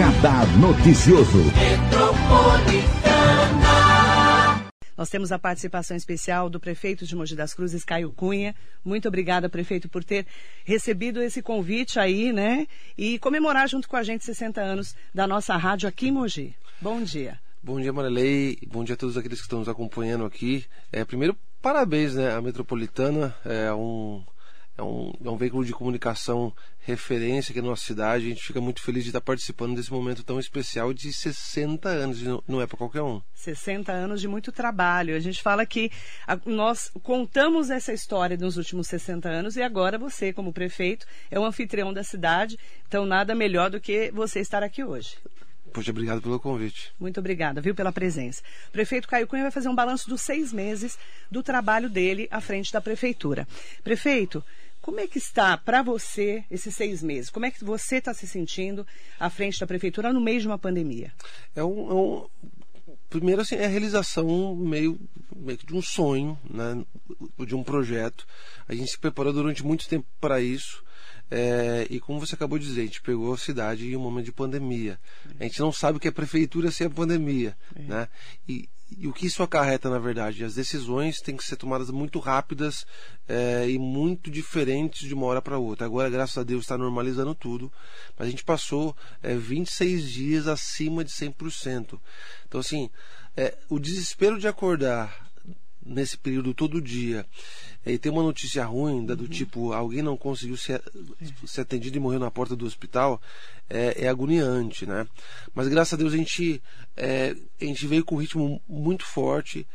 Radar Noticioso. Nós temos a participação especial do prefeito de Mogi das Cruzes, Caio Cunha. Muito obrigada, prefeito, por ter recebido esse convite aí, né? E comemorar junto com a gente 60 anos da nossa rádio aqui em Mogi. Bom dia. Bom dia, Marilei. Bom dia a todos aqueles que estão nos acompanhando aqui. É, primeiro, parabéns, né? A Metropolitana é um é um, é um veículo de comunicação referência aqui na nossa cidade. A gente fica muito feliz de estar participando desse momento tão especial de 60 anos, não é para qualquer um. 60 anos de muito trabalho. A gente fala que a, nós contamos essa história nos últimos 60 anos e agora você, como prefeito, é o anfitrião da cidade, então nada melhor do que você estar aqui hoje. Poxa, obrigado pelo convite. Muito obrigada, viu, pela presença. O prefeito Caio Cunha vai fazer um balanço dos seis meses do trabalho dele à frente da prefeitura. Prefeito, como é que está para você esses seis meses? Como é que você está se sentindo à frente da prefeitura no meio de uma pandemia? É um, é um primeiro assim é a realização meio, meio que de um sonho, né, de um projeto. A gente se preparou durante muito tempo para isso. É, e como você acabou de dizer, a gente pegou a cidade em um momento de pandemia. A gente não sabe o que é prefeitura sem a pandemia. É. Né? E, e o que isso acarreta, na verdade? As decisões têm que ser tomadas muito rápidas é, e muito diferentes de uma hora para outra. Agora, graças a Deus, está normalizando tudo, mas a gente passou é, 26 dias acima de 100%. Então, assim, é, o desespero de acordar nesse período todo dia. E tem uma notícia ruim da do uhum. tipo alguém não conseguiu ser, ser atendido e morreu na porta do hospital é, é agoniante né? Mas graças a Deus a gente é, a gente veio com um ritmo muito forte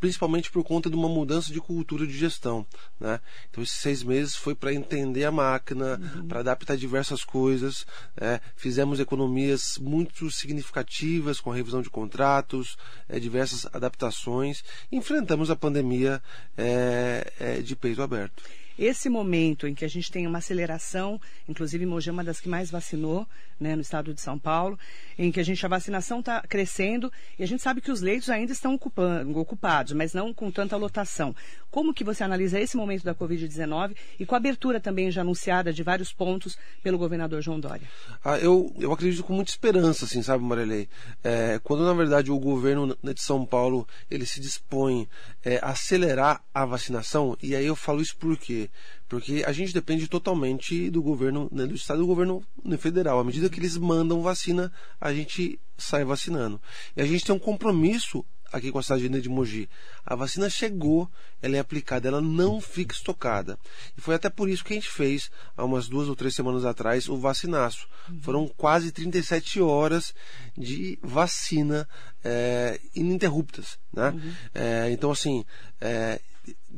principalmente por conta de uma mudança de cultura de gestão. Né? Então, esses seis meses foi para entender a máquina, uhum. para adaptar diversas coisas. Né? Fizemos economias muito significativas com a revisão de contratos, é, diversas adaptações. Enfrentamos a pandemia é, é, de peito aberto esse momento em que a gente tem uma aceleração, inclusive Mogi é uma das que mais vacinou né, no estado de São Paulo, em que a gente a vacinação está crescendo e a gente sabe que os leitos ainda estão ocupando, ocupados, mas não com tanta lotação. Como que você analisa esse momento da Covid-19 e com a abertura também já anunciada de vários pontos pelo governador João Dória? Ah, eu, eu acredito com muita esperança, assim, sabe, Marilei? É, quando na verdade o governo de São Paulo ele se dispõe é, acelerar a vacinação, e aí eu falo isso por quê? Porque a gente depende totalmente do governo, né, do estado e do governo federal. À medida que eles mandam vacina, a gente sai vacinando. E a gente tem um compromisso aqui com a cidade de Mogi. A vacina chegou, ela é aplicada, ela não fica estocada. E foi até por isso que a gente fez, há umas duas ou três semanas atrás, o vacinaço. Uhum. Foram quase 37 horas de vacina é, ininterruptas. Né? Uhum. É, então, assim, é,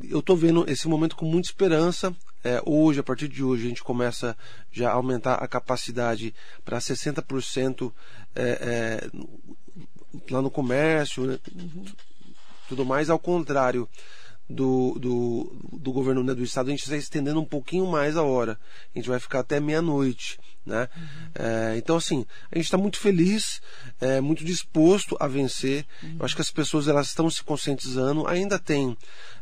eu estou vendo esse momento com muita esperança. É, hoje, a partir de hoje, a gente começa já a aumentar a capacidade para 60% é, é, lá no comércio, né? uhum. tudo mais, ao contrário do, do, do governo né, do estado, a gente está estendendo um pouquinho mais a hora. A gente vai ficar até meia-noite. Né? Uhum. É, então, assim, a gente está muito feliz, é, muito disposto a vencer. Uhum. Eu acho que as pessoas elas estão se conscientizando. Ainda tem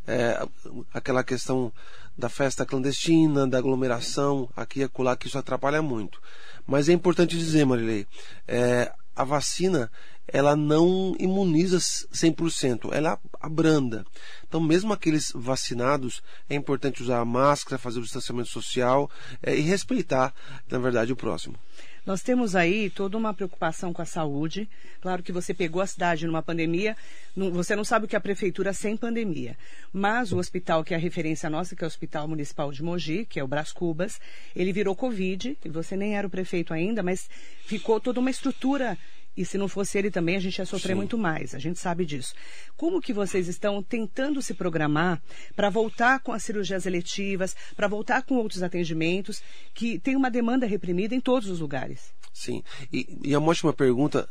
é, aquela questão da festa clandestina, da aglomeração, aqui e acolá, que isso atrapalha muito. Mas é importante dizer, Marilei, é, a vacina ela não imuniza 100%, ela abranda. Então, mesmo aqueles vacinados, é importante usar a máscara, fazer o distanciamento social é, e respeitar, na verdade, o próximo. Nós temos aí toda uma preocupação com a saúde. Claro que você pegou a cidade numa pandemia, não, você não sabe o que a prefeitura sem pandemia. Mas o hospital que é a referência nossa, que é o Hospital Municipal de Mogi, que é o Brás Cubas, ele virou Covid, e você nem era o prefeito ainda, mas ficou toda uma estrutura e se não fosse ele também, a gente ia sofrer Sim. muito mais. A gente sabe disso. Como que vocês estão tentando se programar para voltar com as cirurgias eletivas, para voltar com outros atendimentos, que tem uma demanda reprimida em todos os lugares? Sim. E, e é uma ótima pergunta,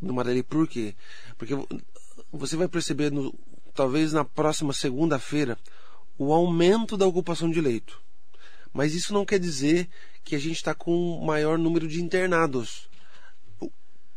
Mareli, por quê? Porque você vai perceber, no, talvez na próxima segunda-feira, o aumento da ocupação de leito. Mas isso não quer dizer que a gente está com maior número de internados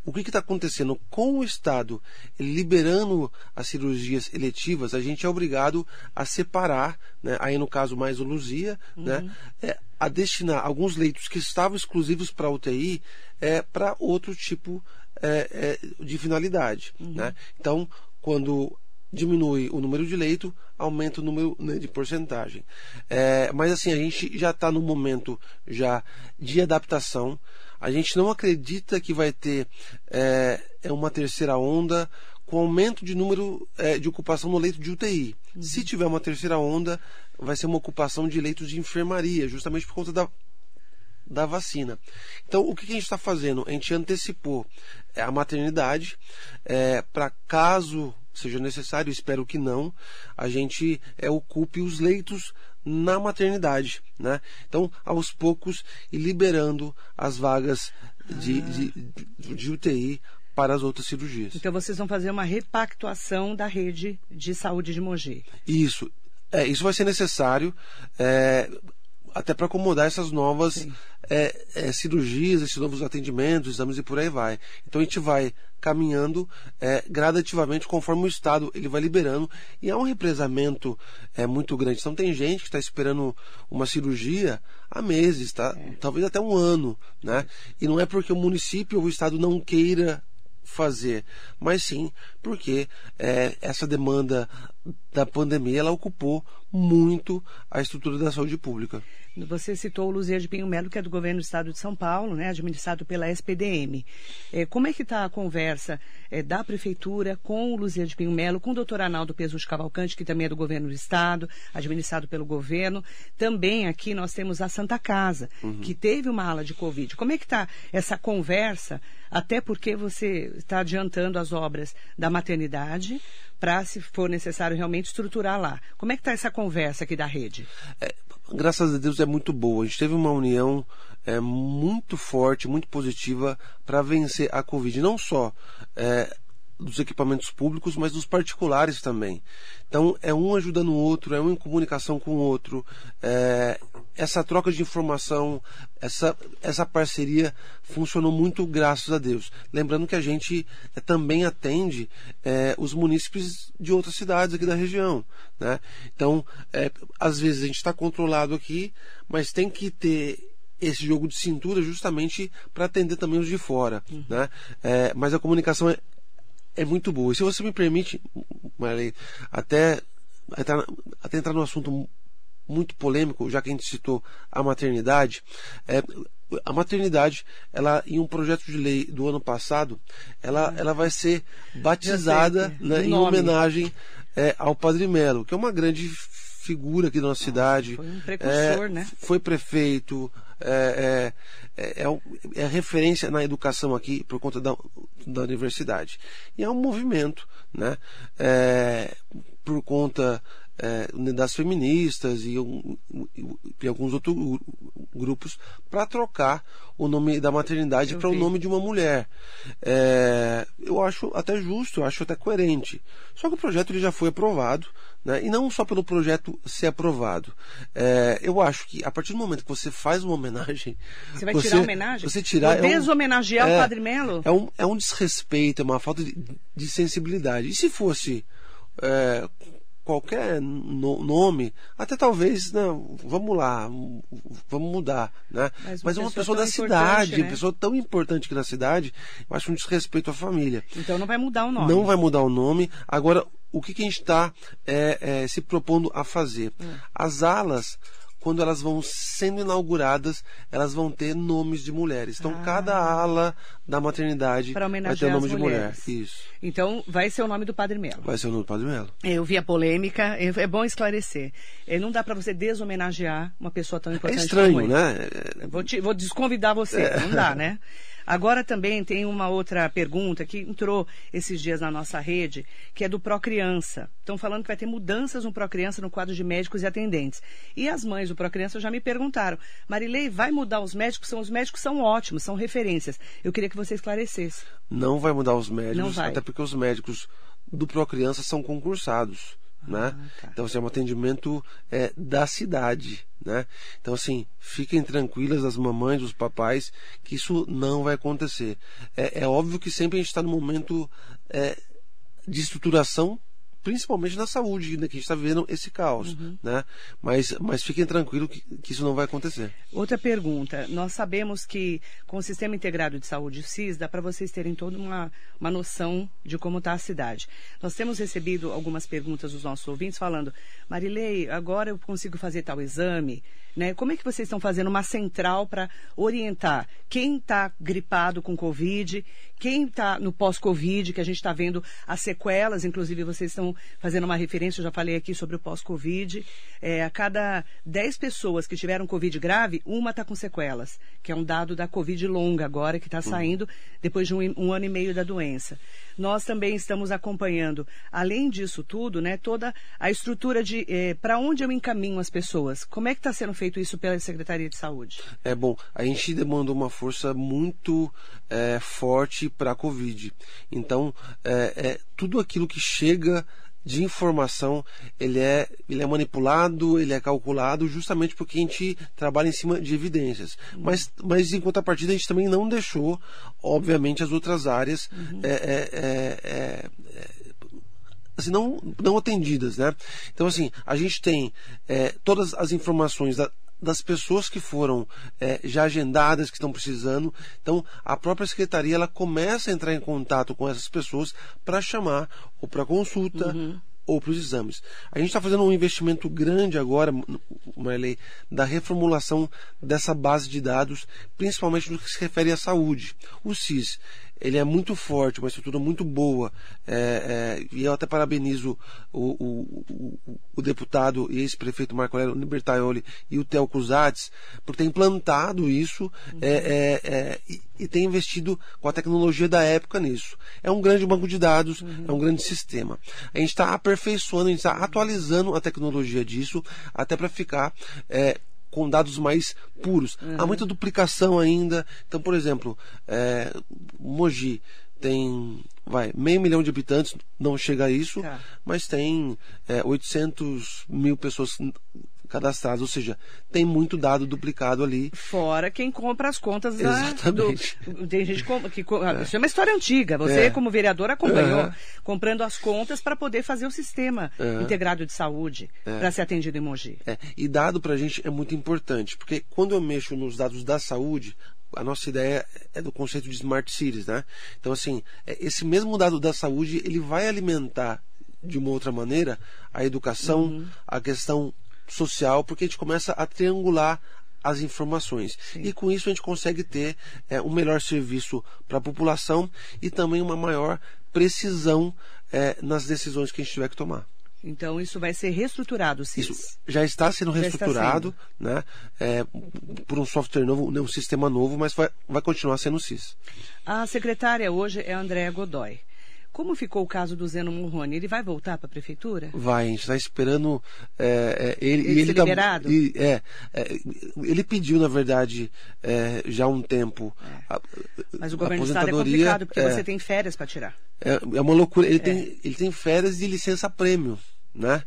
o que está acontecendo com o Estado liberando as cirurgias eletivas, a gente é obrigado a separar, né, aí no caso mais o Luzia, né, uhum. né, é, a destinar alguns leitos que estavam exclusivos para UTI é, para outro tipo é, é, de finalidade. Uhum. Né? Então, quando diminui o número de leito, aumenta o número né, de porcentagem. É, mas assim, a gente já está no momento já de adaptação. A gente não acredita que vai ter é, é uma terceira onda com aumento de número é, de ocupação no leito de UTI. Uhum. Se tiver uma terceira onda, vai ser uma ocupação de leitos de enfermaria, justamente por conta da, da vacina. Então, o que a gente está fazendo? A gente antecipou é, a maternidade é, para caso seja necessário, espero que não, a gente é, ocupe os leitos na maternidade, né? Então, aos poucos, e liberando as vagas de, ah. de, de UTI para as outras cirurgias. Então vocês vão fazer uma repactuação da rede de saúde de Mogi. Isso. É, isso vai ser necessário é, até para acomodar essas novas é, é, cirurgias, esses novos atendimentos, exames e por aí vai. Então a gente vai caminhando é, gradativamente conforme o Estado ele vai liberando e há um represamento é, muito grande. Então tem gente que está esperando uma cirurgia há meses, tá? É. talvez até um ano, né? E não é porque o município ou o Estado não queira fazer, mas sim porque é, essa demanda da pandemia ela ocupou muito a estrutura da saúde pública. Você citou o Luzia de Pinho Melo, que é do governo do estado de São Paulo, né, administrado pela SPDM. É, como é que está a conversa é, da prefeitura com o Luzia de Pinho Melo, com o doutor Arnaldo Pesus Cavalcante, que também é do governo do estado, administrado pelo governo. Também aqui nós temos a Santa Casa, uhum. que teve uma ala de Covid. Como é que está essa conversa, até porque você está adiantando as obras da maternidade, para, se for necessário, realmente estruturar lá. Como é que está essa conversa aqui da rede? É, graças a Deus é muito boa. A gente teve uma união é, muito forte, muito positiva para vencer a Covid. Não só é, dos equipamentos públicos, mas dos particulares também. Então, é um ajudando o outro, é um em comunicação com o outro. É, essa troca de informação, essa, essa parceria funcionou muito graças a Deus. Lembrando que a gente é, também atende é, os munícipes de outras cidades aqui da região. Né? Então, é, às vezes a gente está controlado aqui, mas tem que ter esse jogo de cintura justamente para atender também os de fora. Uhum. Né? É, mas a comunicação é, muito boa. E se você me permite, Marley, até, até, até entrar num assunto muito polêmico, já que a gente citou a maternidade, é, a maternidade, ela em um projeto de lei do ano passado, ela, ela vai ser batizada né, em homenagem é, ao Padre Melo, que é uma grande figura aqui da nossa cidade. Foi um precursor, é, né? Foi prefeito, é, é, é, é, é referência na educação aqui por conta da, da universidade. E é um movimento, né? É, por conta é, das feministas e, um, e, alguns outros grupos para trocar o nome da maternidade para o nome de uma mulher. É, eu acho até justo, eu acho até coerente. Só que o projeto ele já foi aprovado, né? e não só pelo projeto ser aprovado. É, eu acho que a partir do momento que você faz uma homenagem. Você vai tirar a homenagem? Você tirar. É deshomenagear um, o Padre Melo? É um, é um desrespeito, é uma falta de, de sensibilidade. E se fosse. É, qualquer no, nome, até talvez, não, vamos lá, vamos mudar, né? Mas, uma, Mas uma pessoa, pessoa da cidade, né? uma pessoa tão importante que na cidade, eu acho um desrespeito à família. Então não vai mudar o nome. Não vai mudar o nome. Agora, o que, que a gente está é, é, se propondo a fazer? Hum. As alas quando elas vão sendo inauguradas, elas vão ter nomes de mulheres. Então, ah. cada ala da maternidade vai ter nome de mulher. Isso. Então, vai ser o nome do Padre Melo. Vai ser o nome do Padre Melo. Eu vi a polêmica, é, bom esclarecer. É, não dá para você deshomenagear uma pessoa tão importante é estranho, como né? Vou, te, vou desconvidar você, é. não dá, né? Agora também tem uma outra pergunta que entrou esses dias na nossa rede, que é do Procriança. Estão falando que vai ter mudanças no Procriança no quadro de médicos e atendentes. E as mães do Procriança já me perguntaram, Marilei, vai mudar os médicos? São, os médicos são ótimos, são referências. Eu queria que você esclarecesse. Não vai mudar os médicos, até porque os médicos do Procriança são concursados né? Ah, tá. Então, assim, é um atendimento é, da cidade, né? Então, assim, fiquem tranquilas as mamães, os papais, que isso não vai acontecer. É, é óbvio que sempre a gente está no momento é, de estruturação principalmente na saúde, né, que a gente está vendo esse caos. Uhum. Né? Mas, mas fiquem tranquilos que, que, isso não vai acontecer. Outra pergunta. Nós sabemos que com o Sistema Integrado de Saúde, SIS, dá para vocês terem toda uma, uma noção de como está a cidade. Nós temos recebido algumas perguntas dos nossos ouvintes falando, Marilei, agora eu consigo fazer tal exame, né? Como é que vocês estão fazendo uma central para orientar quem está gripado com Covid, quem está no pós-Covid, que a gente está vendo as sequelas, inclusive vocês estão fazendo uma referência, eu já falei aqui sobre o pós-Covid. É, a cada 10 pessoas que tiveram Covid grave, uma está com sequelas, que é um dado da Covid longa agora, que está uhum. saindo depois de um, um ano e meio da doença. Nós também estamos acompanhando, além disso tudo, né, toda a estrutura de eh, para onde eu encaminho as pessoas. Como é que está sendo feito isso pela Secretaria de Saúde? É bom, a gente demandou uma força muito é, forte para a Covid. Então, é, é, tudo aquilo que chega de informação, ele é, ele é manipulado, ele é calculado justamente porque a gente trabalha em cima de evidências. Uhum. Mas, mas em contrapartida, a gente também não deixou, obviamente, as outras áreas uhum. é, é, é, é assim, não, não atendidas, né? Então, assim, a gente tem é, todas as informações da, das pessoas que foram é, já agendadas, que estão precisando. Então, a própria secretaria ela começa a entrar em contato com essas pessoas para chamar ou para consulta. Uhum. Ou para os exames. A gente está fazendo um investimento grande agora, Marley, da reformulação dessa base de dados, principalmente no que se refere à saúde. O SIS ele é muito forte, uma estrutura muito boa. É, é, e eu até parabenizo o, o, o, o deputado e ex-prefeito Marco Aurélio Libertaioli e o Theo Cusatz por ter implantado isso uhum. é, e, e ter investido com a tecnologia da época nisso. É um grande banco de dados, uhum. é um grande sistema. A gente está aperfeiçoando, a gente está atualizando a tecnologia disso até para ficar é, com dados mais puros. Uhum. Há muita duplicação ainda. Então, por exemplo, é, Mogi tem vai meio milhão de habitantes, não chega a isso, tá. mas tem é, 800 mil pessoas cadastrados, ou seja, tem muito dado duplicado ali. Fora quem compra as contas da, Exatamente. Do, tem gente que, que é. isso é uma história antiga. Você é. como vereador acompanhou é. comprando as contas para poder fazer o sistema é. integrado de saúde é. para ser atendido em Mogi. É. E dado para a gente é muito importante, porque quando eu mexo nos dados da saúde, a nossa ideia é do conceito de smart cities, né? Então assim, esse mesmo dado da saúde ele vai alimentar de uma outra maneira a educação, uhum. a questão social, porque a gente começa a triangular as informações. Sim. E com isso a gente consegue ter é, um melhor serviço para a população e também uma maior precisão é, nas decisões que a gente tiver que tomar. Então isso vai ser reestruturado, CIS. Isso já está sendo já reestruturado, está sendo. né? É, por um software novo, um sistema novo, mas vai, vai continuar sendo o CIS. A secretária hoje é a Andréa Godoy. Como ficou o caso do Zeno Morrone? Ele vai voltar para a prefeitura? Vai, a gente está esperando é, é, ele. Ele, ele tá, liberado? Ele, é, é, ele pediu, na verdade, é, já há um tempo. É. A, Mas o governo do estado é complicado, porque você tem férias para tirar. É, uma loucura. Ele, tem, ele tem férias de licença prêmio. Né?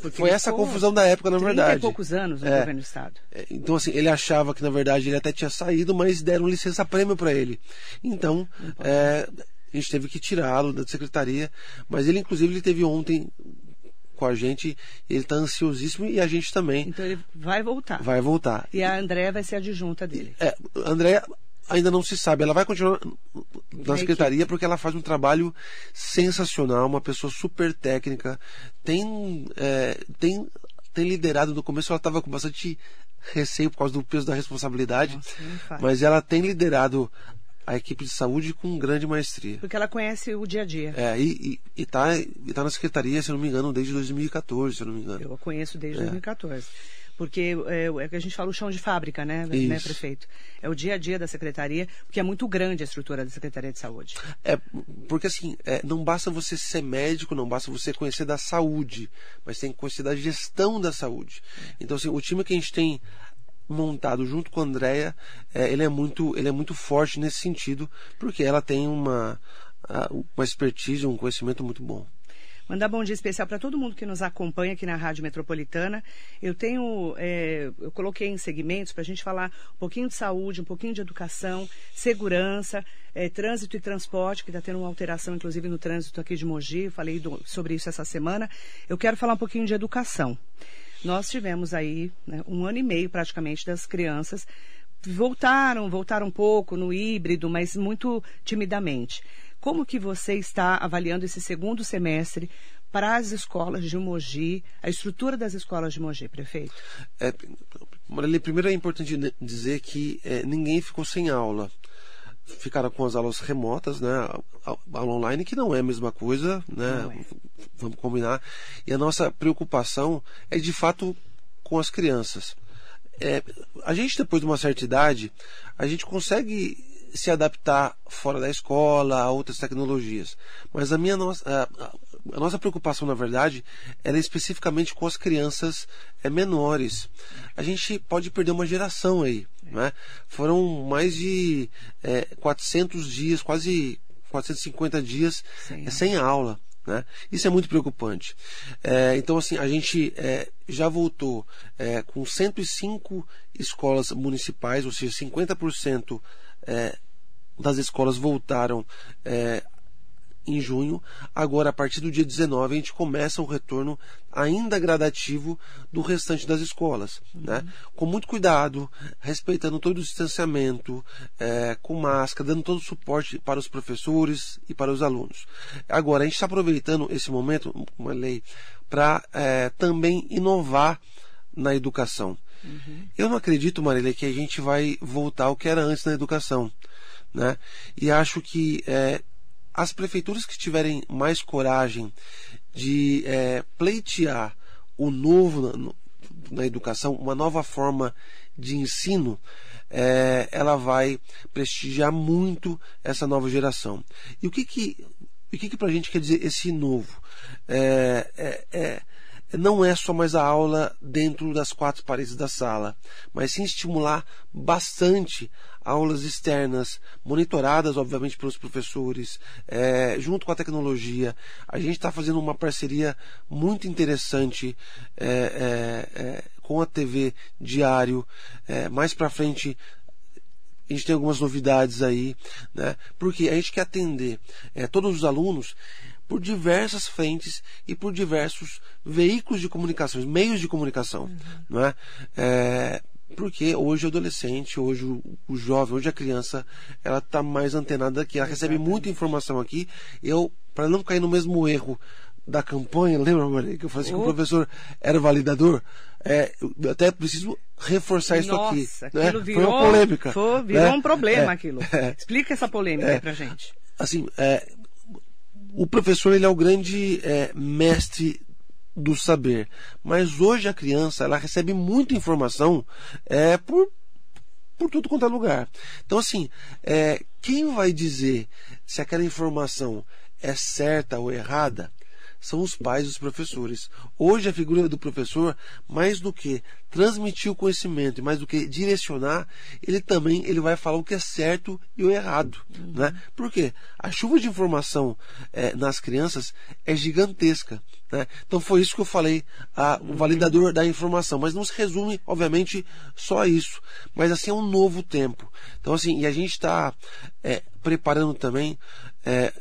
Porque Foi essa confusão da época, na verdade. e poucos anos no governo do estado. Então, assim, ele achava que, na verdade, ele até tinha saído, mas deram licença prêmio para ele. Então, a gente teve que tirá-lo da secretaria, mas ele inclusive ele teve ontem com a gente, ele está ansiosíssimo e a gente também. Então ele vai voltar. Vai voltar. E a Andréa vai ser adjunta dele. É, a Andréa ainda não se sabe, ela vai continuar na secretaria porque ela faz um trabalho sensacional, uma pessoa super técnica, tem, é, tem, tem liderado no começo, ela estava com bastante receio por causa do peso da responsabilidade, Nossa, mas ela tem liderado a equipe de saúde com grande maestria. Porque ela conhece o dia a dia. É, e está tá na secretaria, se não me engano, desde 2014, se não me engano. Eu a conheço desde é. 2014. Porque é, é que a gente fala o chão de fábrica, né, né, prefeito? É o dia a dia da secretaria, porque é muito grande a estrutura da Secretaria de Saúde. É, porque assim, é, não basta você ser médico, não basta você conhecer da saúde, mas tem que conhecer da gestão da saúde. Então, assim, o time que a gente tem montado junto com a Andrea, é, ele, é muito, ele é muito forte nesse sentido, porque ela tem uma, uma expertise, um conhecimento muito bom. Mandar bom dia especial para todo mundo que nos acompanha aqui na Rádio Metropolitana. Eu tenho, é, eu coloquei em segmentos para a gente falar um pouquinho de saúde, um pouquinho de educação, segurança, é, trânsito e transporte, que está tendo uma alteração, inclusive, no trânsito aqui de Mogi. Falei do, sobre isso essa semana. Eu quero falar um pouquinho de educação. Nós tivemos aí né, um ano e meio praticamente das crianças voltaram, voltaram um pouco no híbrido, mas muito timidamente. Como que você está avaliando esse segundo semestre para as escolas de Mogi, a estrutura das escolas de Mogi, prefeito? É, primeiro é importante dizer que é, ninguém ficou sem aula. Ficaram com as aulas remotas, né? A aula online, que não é a mesma coisa, né? É. Vamos combinar. E a nossa preocupação é de fato com as crianças. É, a gente, depois de uma certa idade, a gente consegue se adaptar fora da escola a outras tecnologias. Mas a minha nossa, a, nossa preocupação, na verdade, é especificamente com as crianças é, menores. A gente pode perder uma geração aí. Né? Foram mais de é, 400 dias, quase 450 dias Sim. é, sem aula. Né? Isso é muito preocupante. É, então, assim, a gente é, já voltou é, com 105 escolas municipais, ou seja, 50% é, das escolas voltaram é, em junho. Agora, a partir do dia 19, a gente começa o retorno ainda gradativo do restante das escolas. Uhum. Né? Com muito cuidado, respeitando todo o distanciamento, é, com máscara, dando todo o suporte para os professores e para os alunos. Agora, a gente está aproveitando esse momento, uma lei, para é, também inovar na educação. Uhum. Eu não acredito, Marília, que a gente vai voltar ao que era antes na educação. Né? E acho que é, as prefeituras que tiverem mais coragem de é, pleitear o novo na, na, educação, uma nova forma de ensino, é, ela vai prestigiar muito essa nova geração. E o que que, o que, que para a gente quer dizer esse novo? É, é, é não é só mais a aula dentro das quatro paredes da sala, mas sim estimular bastante aulas externas, monitoradas, obviamente, pelos professores, é, junto com a tecnologia. A gente está fazendo uma parceria muito interessante é, é, é com a TV Diário. É, mais para frente a gente tem algumas novidades aí, né? Porque a gente quer atender é, todos os alunos por diversas frentes e por diversos veículos de comunicação, meios de comunicação, uhum. não é? é? Porque hoje o adolescente, hoje o, o jovem, hoje a criança, ela está mais antenada aqui, ela Exatamente. recebe muita informação aqui. Eu, para não cair no mesmo erro da campanha, lembra, Maria, que eu falei assim, oh. que o professor era validador? É, eu até preciso reforçar isso Nossa, aqui. Né? Virou, foi uma polêmica. Foi, virou né? um problema é, aquilo. É, Explica essa polêmica é, aí pra gente. Assim, é, o professor ele é o grande é, mestre do saber, mas hoje a criança ela recebe muita informação é, por por tudo quanto é lugar. Então assim, é, quem vai dizer se aquela informação é certa ou errada? São os pais e os professores. Hoje a figura do professor, mais do que transmitir o conhecimento mais do que direcionar, ele também ele vai falar o que é certo e o errado. Uhum. Né? Por quê? A chuva de informação é, nas crianças é gigantesca. Né? Então foi isso que eu falei, a, o validador da informação. Mas não se resume, obviamente, só a isso. Mas assim é um novo tempo. Então assim, e a gente está é, preparando também é,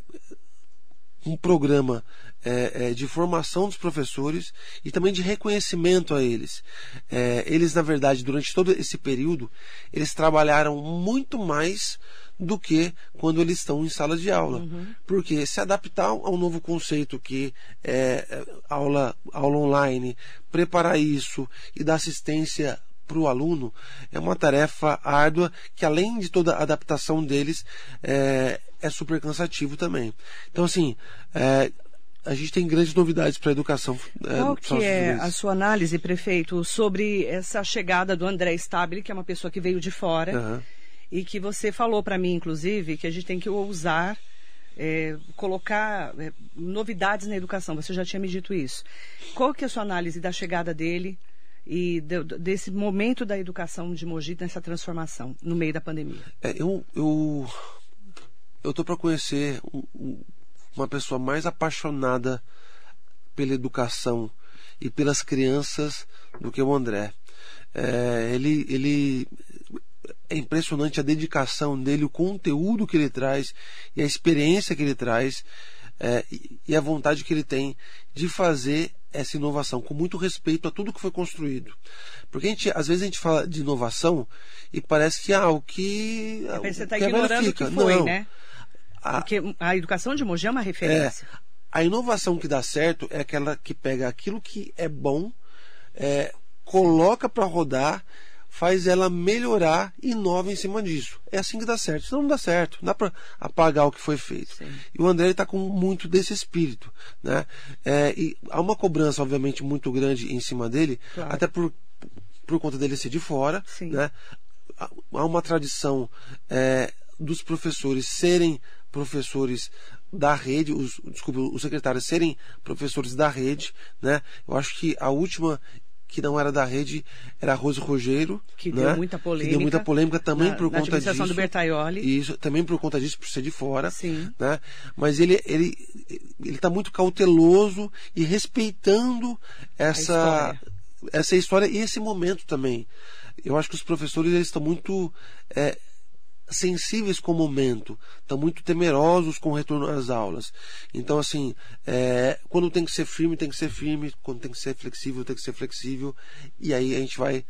um programa é, é, de formação dos professores e também de reconhecimento a eles. É, eles, na verdade, durante todo esse período, eles trabalharam muito mais do que quando eles estão em sala de aula. Uhum. Porque se adaptar ao novo conceito que é, é aula, aula online, preparar isso e dar assistência para o aluno é uma tarefa árdua que, além de toda a adaptação deles, é, é super cansativo também. Então, assim, é, a gente tem grandes novidades para a educação. É, Qual que é a sua análise, prefeito, sobre essa chegada do André Stabile, que é uma pessoa que veio de fora, uhum. e que você falou para mim, inclusive, que a gente tem que ousar é, colocar é, novidades na educação. Você já tinha me dito isso. Qual que é a sua análise da chegada dele e de, desse momento da educação de Mogi nessa transformação no meio da pandemia? É, eu eu eu tô para conhecer um, uma pessoa mais apaixonada pela educação e pelas crianças do que o André. É, ele, ele é impressionante a dedicação dele, o conteúdo que ele traz e a experiência que ele traz é, e a vontade que ele tem de fazer essa inovação com muito respeito a tudo que foi construído. Porque a gente, às vezes a gente fala de inovação e parece que ah, o que. Você está ignorando o que foi, Não. né? A, Porque a educação de Mogi é uma referência. É, a inovação que dá certo é aquela que pega aquilo que é bom, é, coloca para rodar faz ela melhorar e inova em cima disso. É assim que dá certo. Senão não dá certo. Não dá para apagar o que foi feito. Sim. E o André está com muito desse espírito. Né? É, e há uma cobrança, obviamente, muito grande em cima dele, claro. até por, por conta dele ser de fora. Sim. Né? Há uma tradição é, dos professores serem professores da rede, os, desculpa, os secretários serem professores da rede, né? Eu acho que a última que não era da rede, era a Rose Rogério. Que né? deu muita polêmica. Que deu muita polêmica também na, por na conta disso. do Bertaioli. Isso, também por conta disso, por ser de fora. Sim. Né? Mas ele ele ele está muito cauteloso e respeitando essa história. essa história e esse momento também. Eu acho que os professores eles estão muito é, sensíveis com o momento, estão muito temerosos com o retorno às aulas. Então, assim, é, quando tem que ser firme, tem que ser firme, quando tem que ser flexível, tem que ser flexível, e aí a gente vai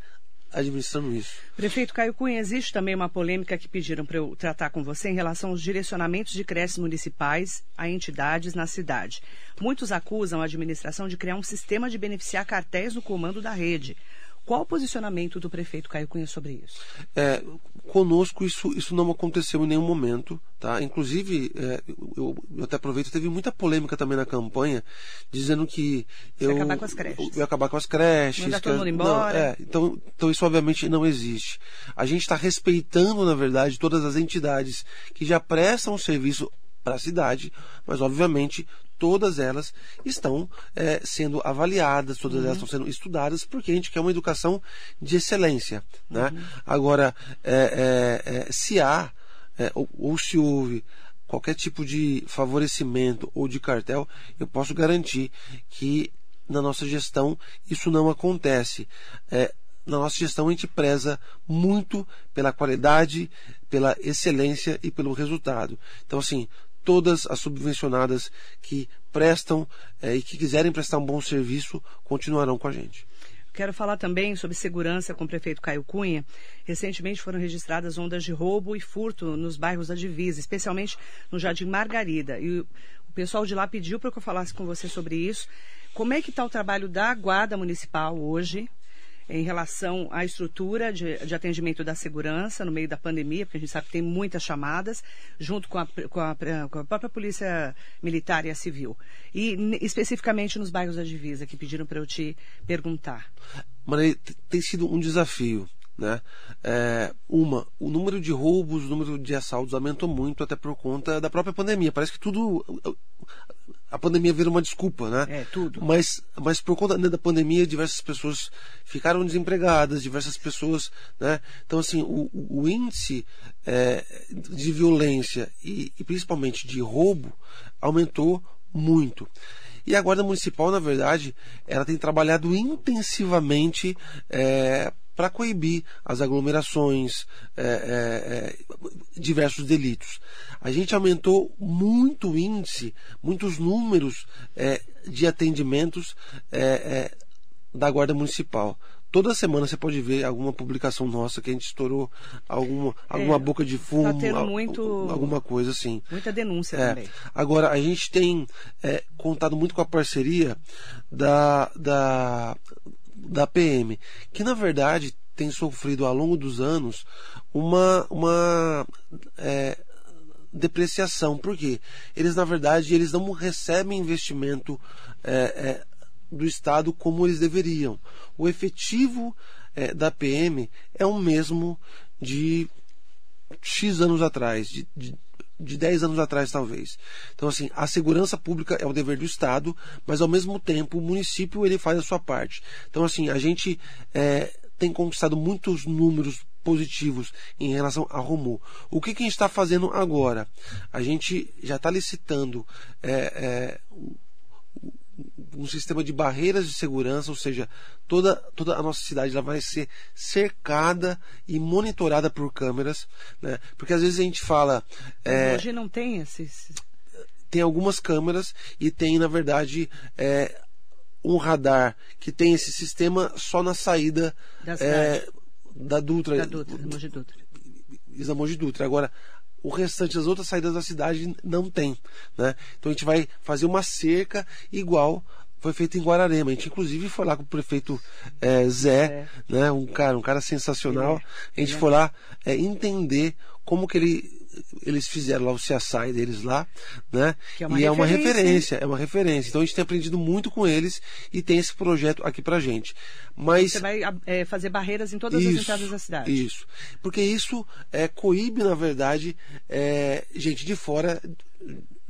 administrando isso. Prefeito Caio Cunha, existe também uma polêmica que pediram para eu tratar com você em relação aos direcionamentos de creches municipais a entidades na cidade. Muitos acusam a administração de criar um sistema de beneficiar cartéis no comando da rede. Qual o posicionamento do prefeito Caio Cunha sobre isso? É, conosco isso, isso não aconteceu em nenhum momento. Tá? Inclusive, é, eu, eu, até aproveito, teve muita polêmica também na campanha, dizendo que eu, ia acabar com as creches. Eu acabar com as creches. Mandar todo mundo embora. Não, é, então, então isso obviamente não existe. A gente está respeitando, na verdade, todas as entidades que já prestam serviço para a cidade, mas obviamente todas elas estão é, sendo avaliadas, todas uhum. elas estão sendo estudadas, porque a gente quer uma educação de excelência. Né? Uhum. Agora, é, é, é se há é, ou, ou se houve qualquer tipo de favorecimento ou de cartel, eu posso garantir que na nossa gestão isso não acontece. É, na nossa gestão a gente preza muito pela qualidade, pela excelência e pelo resultado. Então, assim, todas as subvencionadas que prestam é, e que quiserem prestar um bom serviço continuarão com a gente. Quero falar também sobre segurança com o prefeito Caio Cunha. Recentemente foram registradas ondas de roubo e furto nos bairros da divisa, especialmente no Jardim Margarida. E o pessoal de lá pediu para que eu falasse com você sobre isso. Como é que está o trabalho da Guarda Municipal hoje em relação à estrutura de, de, atendimento da segurança no meio da pandemia, porque a gente sabe que tem muitas chamadas, junto com a, com a, com a própria Polícia Militar e a Civil. E especificamente nos bairros da divisa, que pediram para eu te perguntar. Maria, tem sido um desafio. Né? É, uma, o número de roubos, o número de assaltos aumentou muito até por conta da própria pandemia. Parece que tudo a pandemia vira uma desculpa, né? É, tudo. Mas, mas por conta né, da pandemia, diversas pessoas ficaram desempregadas, diversas pessoas, né? Então, assim, o, o índice é, de violência e, e principalmente de roubo aumentou muito. E a Guarda Municipal, na verdade, ela tem trabalhado intensivamente é, para coibir as aglomerações, é, é, é, diversos delitos. A gente aumentou muito o índice, muitos números é, de atendimentos é, é, da Guarda Municipal. Toda semana você pode ver alguma publicação nossa que a gente estourou alguma, alguma boca de fumo, tá tendo muito, alguma coisa assim. Muita denúncia também. Agora, a gente tem contado muito com a parceria da, da da PM, que na verdade tem sofrido ao longo dos anos uma, uma é, depreciação. Por quê? Eles, na verdade, eles não recebem investimento é, é, do Estado como eles deveriam. O efetivo é, da PM é o mesmo de X anos atrás, de, de de 10 anos atrás, talvez. Então, assim, a segurança pública é o dever do Estado, mas ao mesmo tempo o município ele faz a sua parte. Então, assim, a gente é, tem conquistado muitos números positivos em relação a Romu. O que, que a gente está fazendo agora? A gente já está licitando é, é, um sistema de barreiras de segurança, ou seja, toda, toda a nossa cidade ela vai ser cercada e monitorada por câmeras, né? Porque às vezes a gente fala. É, hoje não tem esses. Tem algumas câmeras e tem, na verdade, é, um radar que tem esse sistema só na saída é, da Dutra. Da Dutra, da Dutra. Da Mogi Dutra. Agora, o restante das outras saídas da cidade não tem. Né? Então a gente vai fazer uma cerca igual foi feito em Guararema. A gente inclusive foi lá com o prefeito é, Zé, né? um cara, um cara sensacional. É. A gente foi lá é, entender como que ele eles fizeram lá o CSI deles lá, né? É e é uma referência, é uma referência. Então a gente tem aprendido muito com eles e tem esse projeto aqui pra gente. Mas você vai é, fazer barreiras em todas isso, as entradas da cidade. Isso, porque isso é, coíbe na verdade é, gente de fora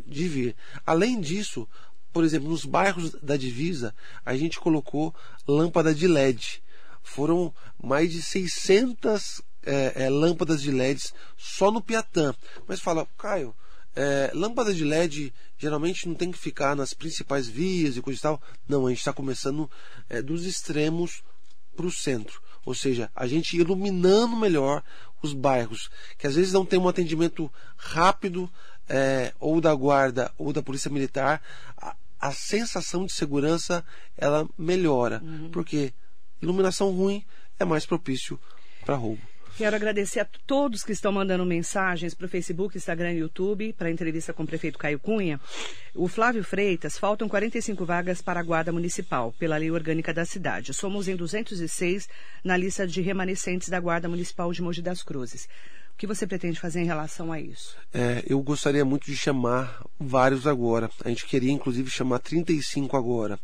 de vir. Além disso, por exemplo, nos bairros da divisa, a gente colocou lâmpada de LED. Foram mais de 600 é, é, lâmpadas de LEDs só no Piatã. Mas fala, Caio, é, lâmpada de LED geralmente não tem que ficar nas principais vias e coisa e tal. Não, a gente está começando é, dos extremos para o centro. Ou seja, a gente iluminando melhor os bairros, que às vezes não tem um atendimento rápido, é, ou da guarda ou da polícia militar, a, sensação de segurança ela melhora. Uhum. Porque iluminação ruim é mais propício para roubo. Quero agradecer a todos que estão mandando mensagens para o Facebook, Instagram e YouTube para a entrevista com o prefeito Caio Cunha. O Flávio Freitas, faltam 45 vagas para a Guarda Municipal, pela lei orgânica da cidade. Somos em 206 na lista de remanescentes da Guarda Municipal de Mogi das Cruzes. O que você pretende fazer em relação a isso? É, eu gostaria muito de chamar vários agora. A gente queria, inclusive, chamar 35 agora.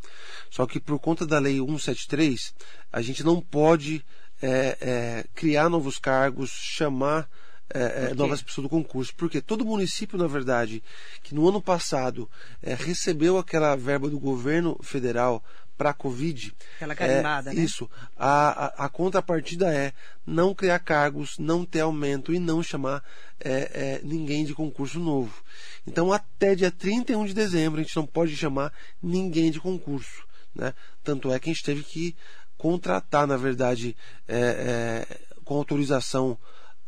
Só que por conta da Lei 173, a gente não pode é, é, criar novos cargos, chamar é, é novas pessoas do concurso. Porque todo município, na verdade, que no ano passado é, recebeu aquela verba do governo federal para a Covid. Aquela carimbada, é, né? Isso. A, a, a, contrapartida é não criar cargos, não ter aumento e não chamar é, é, ninguém de concurso novo. Então, até dia 31 de dezembro, a gente não pode chamar ninguém de concurso. Né? Tanto é que a gente teve que contratar, na verdade, é, é, com autorização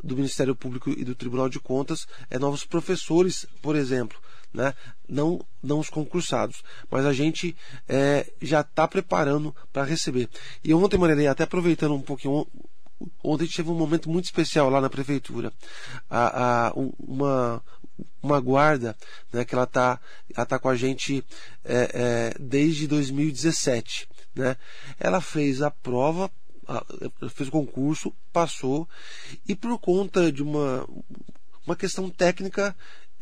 do Ministério Público e do Tribunal de Contas, é, novos professores, por exemplo, né? não, não os concursados. Mas a gente é, já está preparando para receber. E ontem, Maria, até aproveitando um pouquinho, ontem teve um momento muito especial lá na prefeitura. A, a, uma, uma guarda, né, que ela está ela tá com a gente é, é, desde 2017. Né? Ela fez a prova, fez o concurso, passou, e por conta de uma, uma questão técnica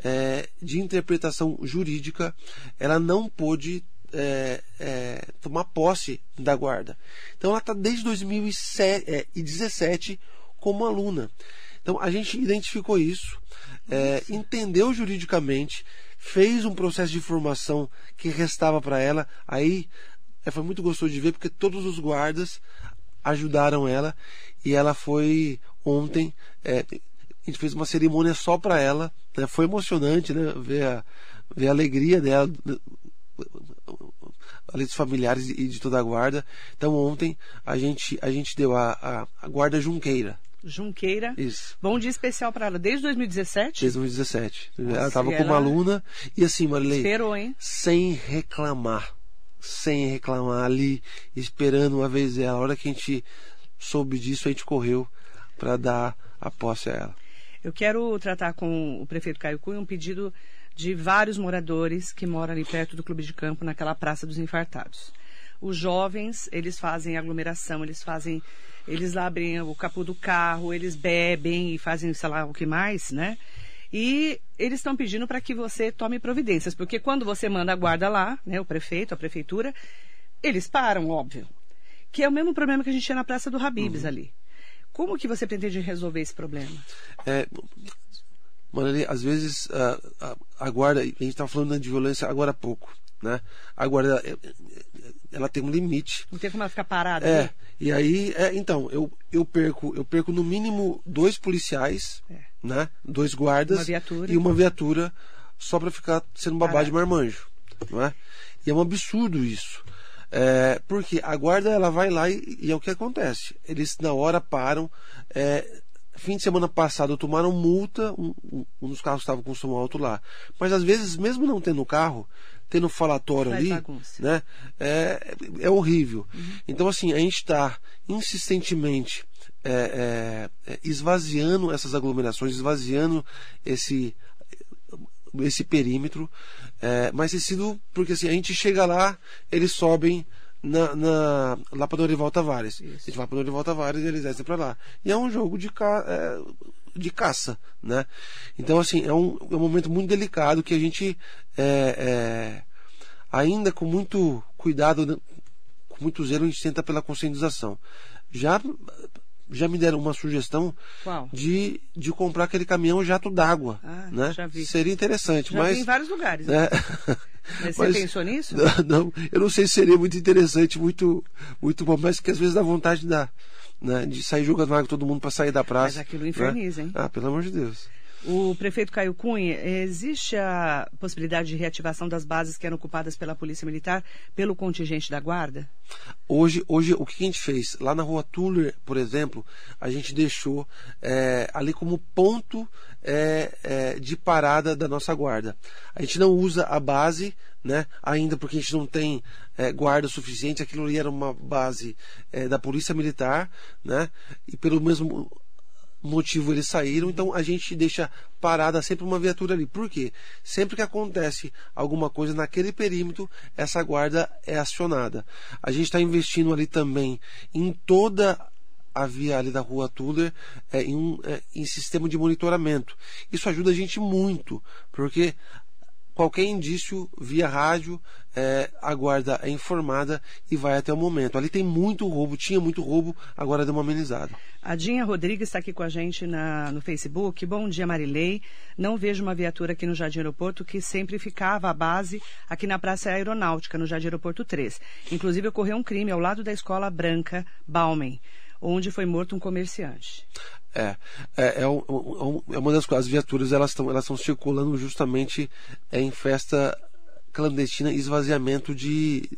é, de interpretação jurídica, ela não pôde é, é, tomar posse da guarda. Então ela está desde 2017 como aluna. Então a gente identificou isso, é, entendeu juridicamente, fez um processo de formação que restava para ela. Aí é, foi muito gostoso de ver porque todos os guardas ajudaram ela e ela foi ontem. É, a gente fez uma cerimônia só para ela. Né? Foi emocionante né? ver, a, ver a alegria dela, além dos familiares e de toda a guarda. Então ontem a gente, a gente deu a, a, a guarda Junqueira. Junqueira. Isso. Bom dia especial para ela, desde 2017? Desde 2017. Nossa, ela estava como aluna e assim, Marilei. Esperou, hein? Sem reclamar sem reclamar ali, esperando uma vez ela. A hora que a gente soube disso, a gente correu para dar a posse a ela. Eu quero tratar com o prefeito Caio Cunha um pedido de vários moradores que moram ali perto do Clube de Campo, naquela Praça dos Infartados. Os jovens, eles fazem aglomeração, eles fazem, eles abrem o capô do carro, eles bebem e fazem, sei lá, o que mais, né? E eles estão pedindo para que você tome providências, porque quando você manda a guarda lá, né, o prefeito, a prefeitura, eles param, óbvio. Que é o mesmo problema que a gente tinha na Praça do Habibs uhum. ali. Como que você pretende resolver esse problema? É, às vezes a, a, guarda, a gente estava falando de violência agora há pouco, né? A guarda, é, ela tem um limite. Não tem como ela ficar parada. É. Né? E aí, é, então, eu, eu perco, eu perco no mínimo dois policiais. É né? Dois guardas uma e uma viatura só para ficar sendo babá de marmanjo, não é? E é um absurdo isso. É, porque a guarda ela vai lá e, e, é o que acontece. Eles na hora param. É, fim de semana passado tomaram multa, um, um dos carros estava com som alto lá. Mas às vezes, mesmo não tendo carro, tendo falatório Faz ali, bagunça. né? É, é horrível. Uhum. Então, assim, a gente está insistentemente é, é, é, esvaziando essas aglomerações, esvaziando esse esse perímetro, é, mas tem sido porque assim a gente chega lá, eles sobem na, na, lá para Norival Tavares. Isso. A gente vai para Norival Tavares e eles descem para lá. E é um jogo de, ca, é, de caça, né? Então, assim, é um, é um momento muito delicado que a gente, é, é, ainda com muito cuidado, com muito zelo, a gente tenta pela conscientização. Já já me deram uma sugestão de, de comprar aquele caminhão jato d'água. Ah, né? Seria interessante. Já mas, vi em vários lugares. Né? É. Mas você mas, pensou nisso? Não, eu não sei se seria muito interessante, muito, muito bom, mas que às vezes dá vontade de dar. Né, de sair jogando água todo mundo para sair da praça. Mas aquilo inferniza, né? hein? Ah, pelo amor de Deus. O prefeito Caio Cunha, existe a possibilidade de reativação das bases que eram ocupadas pela Polícia Militar pelo contingente da Guarda? Hoje, hoje o que a gente fez? Lá na rua Tuller, por exemplo, a gente deixou é, ali como ponto é, é, de parada da nossa guarda. A gente não usa a base né, ainda porque a gente não tem é, guarda suficiente. Aquilo ali era uma base é, da Polícia Militar, né, e pelo mesmo motivo eles saíram, então a gente deixa parada sempre uma viatura ali. Por quê? Sempre que acontece alguma coisa naquele perímetro, essa guarda é acionada. A gente está investindo ali também em toda a via ali da rua Tuller é, em, um, é, em sistema de monitoramento. Isso ajuda a gente muito, porque qualquer indício via rádio, é, a guarda é informada e vai até o momento. Ali tem muito roubo, tinha muito roubo, agora deu uma amenizada. A Dinha Rodrigues está aqui com a gente na, no Facebook. Bom dia, Marilei. Não vejo uma viatura aqui no Jardim Aeroporto que sempre ficava à base aqui na Praça Aeronáutica, no Jardim Aeroporto 3. Inclusive, ocorreu um crime ao lado da Escola Branca Baumen onde foi morto um comerciante. É, é, é, é uma das coisas, as viaturas elas estão elas circulando justamente é, em festa clandestina esvaziamento de,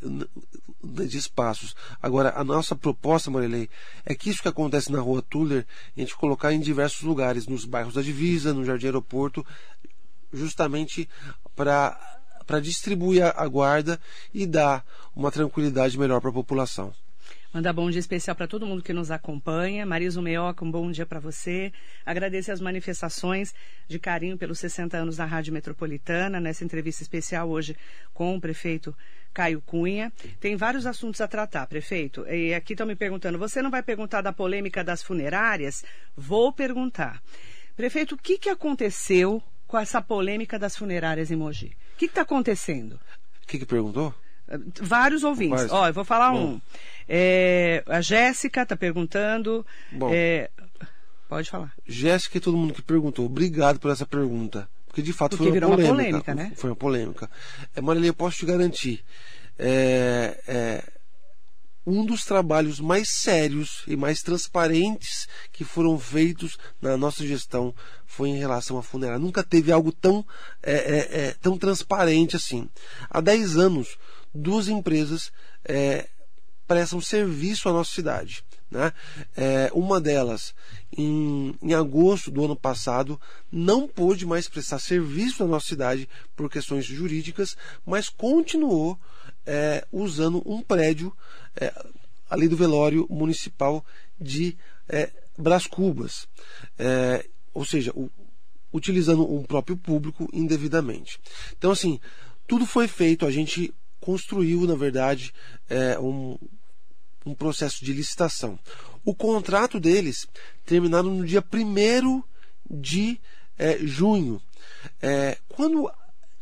de espaços. Agora, a nossa proposta, Marilei, é que isso que acontece na rua Tuller, a gente colocar em diversos lugares, nos bairros da Divisa, no Jardim Aeroporto, justamente para distribuir a guarda e dar uma tranquilidade melhor para a população. Mandar bom dia especial para todo mundo que nos acompanha. Marisa Meoca, um bom dia para você. Agradecer as manifestações de carinho pelos 60 anos da Rádio Metropolitana, nessa entrevista especial hoje com o prefeito Caio Cunha. Tem vários assuntos a tratar, prefeito. E aqui estão me perguntando: você não vai perguntar da polêmica das funerárias? Vou perguntar. Prefeito, o que, que aconteceu com essa polêmica das funerárias em Mogi? O que está acontecendo? O que, que perguntou? Vários ouvintes. Ó, eu vou falar Bom. um. É, a Jéssica está perguntando. É, pode falar. Jéssica e todo mundo que perguntou, obrigado por essa pergunta. Porque de fato Porque foi uma polêmica. Uma polêmica né? Foi uma polêmica. É, Marília, eu posso te garantir. É, é, um dos trabalhos mais sérios e mais transparentes que foram feitos na nossa gestão foi em relação à funerária. Nunca teve algo tão, é, é, é, tão transparente assim. Há 10 anos, duas empresas é, prestam serviço à nossa cidade. Né? É, uma delas, em, em agosto do ano passado, não pôde mais prestar serviço na nossa cidade por questões jurídicas, mas continuou é, usando um prédio é, ali do velório municipal de é, Cubas. É, ou seja, o, utilizando um próprio público indevidamente. Então, assim, tudo foi feito, a gente construiu, na verdade, é, um, um processo de licitação. O contrato deles terminaram no dia 1 de é, junho. É, quando,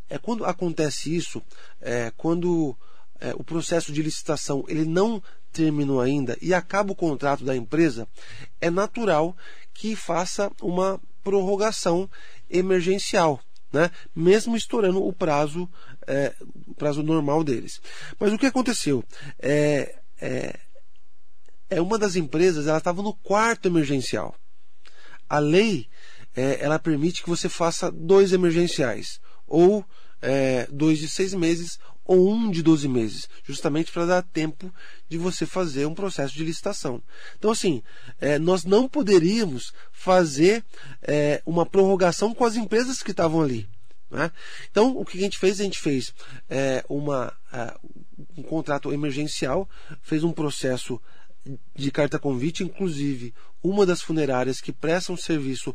é, quando acontece isso, é, quando é, o processo de licitação ele não terminou ainda e acaba o contrato da empresa, é natural que faça uma prorrogação emergencial né? mesmo estourando o prazo, é, o prazo normal deles. Mas o que aconteceu? É, é, é uma das empresas, ela estava no quarto emergencial. A lei, é, ela permite que você faça dois emergenciais, ou é, dois de seis meses, ou um de 12 meses, justamente para dar tempo de você fazer um processo de licitação. Então, assim, é, nós não poderíamos fazer é, uma prorrogação com as empresas que estavam ali. Né? Então, o que a gente fez? A gente fez é, uma, é, um contrato emergencial, fez um processo de carta convite, inclusive uma das funerárias que prestam serviço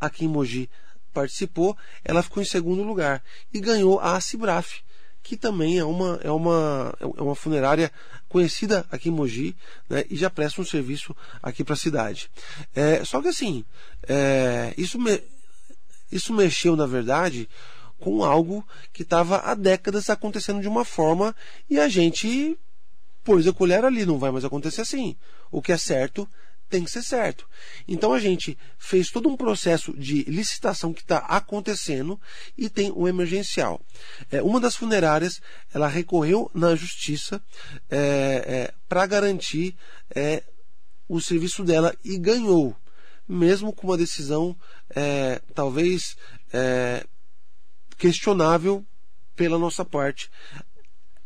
aqui em Mogi participou, ela ficou em segundo lugar e ganhou a Cibraf, que também é uma, é uma, é uma funerária conhecida aqui em Mogi né, e já presta um serviço aqui para a cidade. É, só que assim, é, isso, me, isso mexeu, na verdade, com algo que estava há décadas acontecendo de uma forma e a gente pôs a colher ali, não vai mais acontecer assim. O que é certo tem que ser certo. Então a gente fez todo um processo de licitação que está acontecendo e tem o emergencial. É, uma das funerárias ela recorreu na justiça é, é, para garantir é, o serviço dela e ganhou, mesmo com uma decisão é, talvez é, questionável pela nossa parte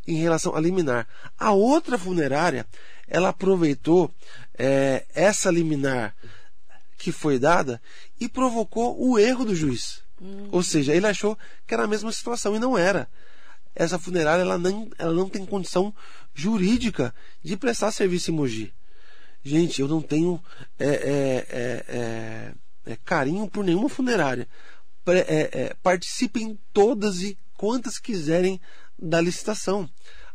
em relação a liminar. A outra funerária, ela aproveitou é, essa liminar que foi dada e provocou o erro do juiz. Hum. Ou seja, ele achou que era a mesma situação e não era. Essa funerária ela não, ela não tem condição jurídica de prestar serviço em Mogi. Gente, eu não tenho é, é, é carinho por nenhuma funerária. Participem todas e quantas quiserem da licitação.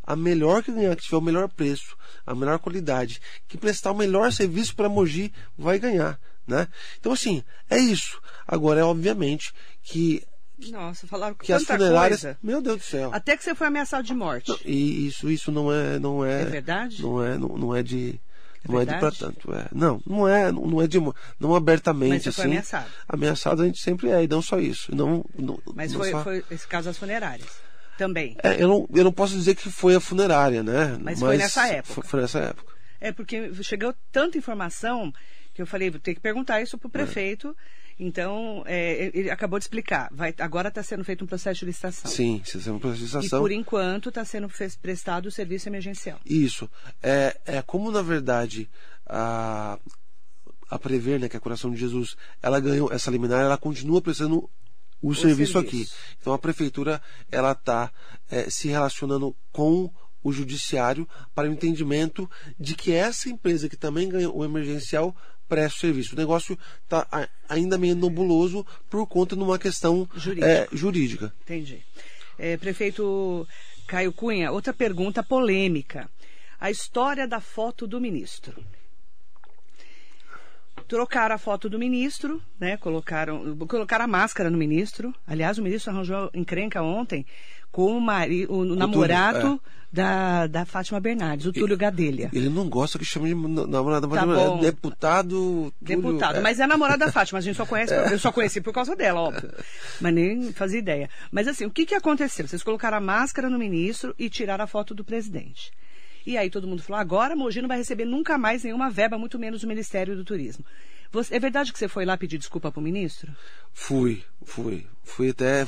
A melhor que ganhar, que tiver o melhor preço, a melhor qualidade, que prestar o melhor serviço para Mogi, vai ganhar. Né? Então, assim, é isso. Agora, é obviamente que nossa, falaram que as funerárias. Coisa. Meu Deus do céu. Até que você foi ameaçado de morte. Não, e isso, isso não é, não é. É verdade? Não é, não, não é de. É não verdade? é de pra tanto. É. Não, não é, não é de. Não abertamente Mas você assim. Foi ameaçado. Ameaçado a gente sempre é, e não só isso. Não, não Mas não foi, só... foi esse caso das funerárias também. É, eu, não, eu não posso dizer que foi a funerária, né? Mas, Mas foi nessa época. Foi, foi, nessa época. É, porque chegou tanta informação que eu falei, vou ter que perguntar isso para o é. prefeito. É. Então, é, ele acabou de explicar. Vai, agora está sendo feito um processo de licitação. Sim, está sendo um processo de licitação. E por enquanto está sendo prestado o serviço emergencial. Isso. É, é como, na verdade, a, a Prever, né, que é a Coração de Jesus, ela ganhou essa liminar, ela continua prestando o, o serviço, serviço, aqui. Então a prefeitura ela está é, se relacionando com o judiciário para o entendimento de que essa empresa que também ganhou o emergencial presta o serviço. O negócio está ainda meio nebuloso por conta de uma questão jurídica. É, jurídica. Entendi. É, prefeito Caio Cunha, outra pergunta polêmica. A história da foto do ministro trocaram a foto do ministro, né? Colocaram, colocaram a máscara no ministro. Aliás, o ministro arranjou encrenca ontem com o, mari, o, o namorado Túlio, é. da, da Fátima Bernardes, o Túlio Gadelha. Ele não gosta que chame de namorado da tá Fátima Deputado. Túlio, Deputado, é. mas é namorado da Fátima, a gente só conhece, é. eu só conheci por causa dela, óbvio. Mas nem fazia ideia. Mas assim, o que, que aconteceu? Vocês colocaram a máscara no ministro e tiraram a foto do presidente. E aí todo mundo falou: agora Mogi não vai receber nunca mais nenhuma verba, muito menos o Ministério do Turismo. Você, é verdade que você foi lá pedir desculpa para o ministro? Fui, fui. Fui até.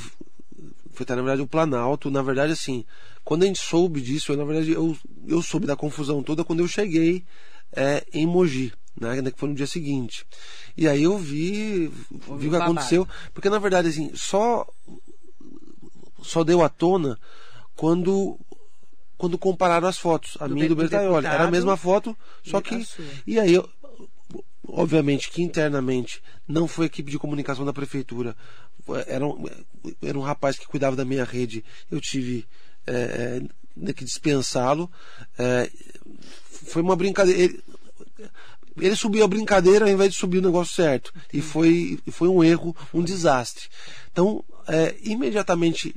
Foi até, na verdade, o Planalto. Na verdade, assim, quando a gente soube disso, eu, na verdade, eu, eu soube da confusão toda quando eu cheguei é, em Mogi. Né, que foi no dia seguinte. E aí eu vi, vi o que aconteceu, porque na verdade assim, só só deu à tona quando quando compararam as fotos, a do minha e do Bertaioli. Era a mesma foto, só que. E aí, eu, obviamente que internamente não foi a equipe de comunicação da prefeitura, era um, era um rapaz que cuidava da minha rede. Eu tive é, é, que dispensá-lo. É, foi uma brincadeira. Ele, ele subiu a brincadeira ao invés de subir o negócio certo. E foi, foi um erro, um desastre. Então, é, imediatamente